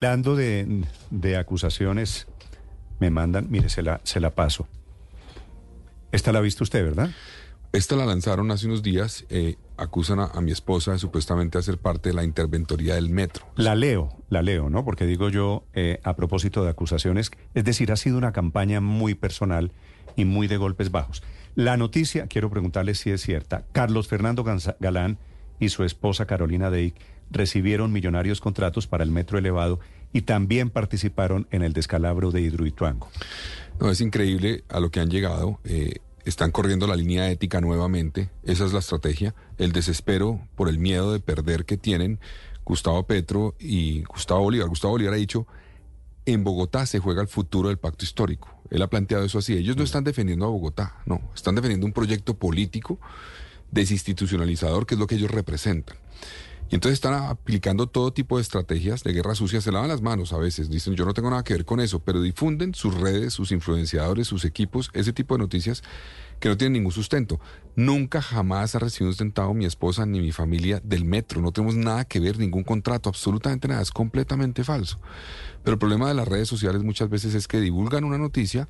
Hablando de, de acusaciones, me mandan, mire, se la, se la paso. Esta la ha visto usted, ¿verdad? Esta la lanzaron hace unos días. eh, acusan a, a mi esposa de supuestamente hacer parte de la interventoría del metro. La leo, la leo, ¿no? Porque digo yo, eh, a propósito de acusaciones, es decir, ha sido una campaña muy personal y muy de golpes bajos. La noticia, quiero preguntarle si es cierta, Carlos Fernando Galán y su esposa Carolina Deik recibieron millonarios contratos para el metro elevado y también participaron en el descalabro de Hidroituango. No, es increíble a lo que han llegado. eh, están corriendo la línea ética nuevamente. Esa es la estrategia. El desespero por el miedo de perder que tienen Gustavo Petro y Gustavo Bolívar. Gustavo Bolívar ha dicho, en Bogotá se juega el futuro del pacto histórico. Él ha planteado eso así. Ellos no están defendiendo a Bogotá, no. Están defendiendo un proyecto político desinstitucionalizador, que es lo que ellos representan. Y entonces están aplicando todo tipo de estrategias de guerra sucia, se lavan las manos a veces, dicen yo no tengo nada que ver con eso, pero difunden sus redes, sus influenciadores, sus equipos, ese tipo de noticias que no tienen ningún sustento. Nunca jamás ha recibido un centavo mi esposa ni mi familia del metro, no tenemos nada que ver, ningún contrato, absolutamente nada, es completamente falso. Pero el problema de las redes sociales muchas veces es que divulgan una noticia,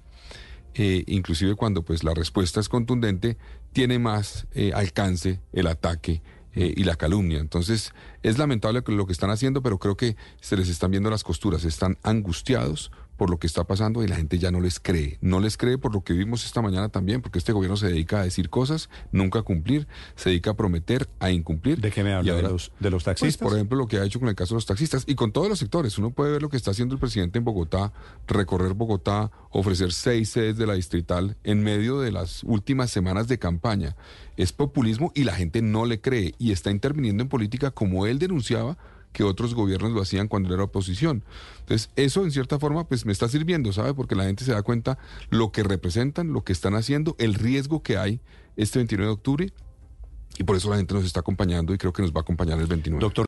eh, inclusive cuando pues la respuesta es contundente, tiene más eh, alcance el ataque eh, y la calumnia. Entonces es lamentable lo que están haciendo, pero creo que se les están viendo las costuras, están angustiados por lo que está pasando y la gente ya no les cree. No les cree por lo que vimos esta mañana también, porque este gobierno se dedica a decir cosas, nunca a cumplir, se dedica a prometer, a incumplir. ¿De qué me habla? ¿De los, de los pues, taxistas? por ejemplo, lo que ha hecho con el caso de los taxistas y con todos los sectores. Uno puede ver lo que está haciendo el presidente en Bogotá, recorrer Bogotá, ofrecer seis sedes de la distrital en medio de las últimas semanas de campaña. Es populismo y la gente no le cree y está interviniendo en política como él denunciaba que otros gobiernos lo hacían cuando era oposición. Entonces, eso en cierta forma pues me está sirviendo, ¿sabe? Porque la gente se da cuenta lo que representan, lo que están haciendo, el riesgo que hay este 29 de octubre y por eso la gente nos está acompañando y creo que nos va a acompañar el 29. Doctor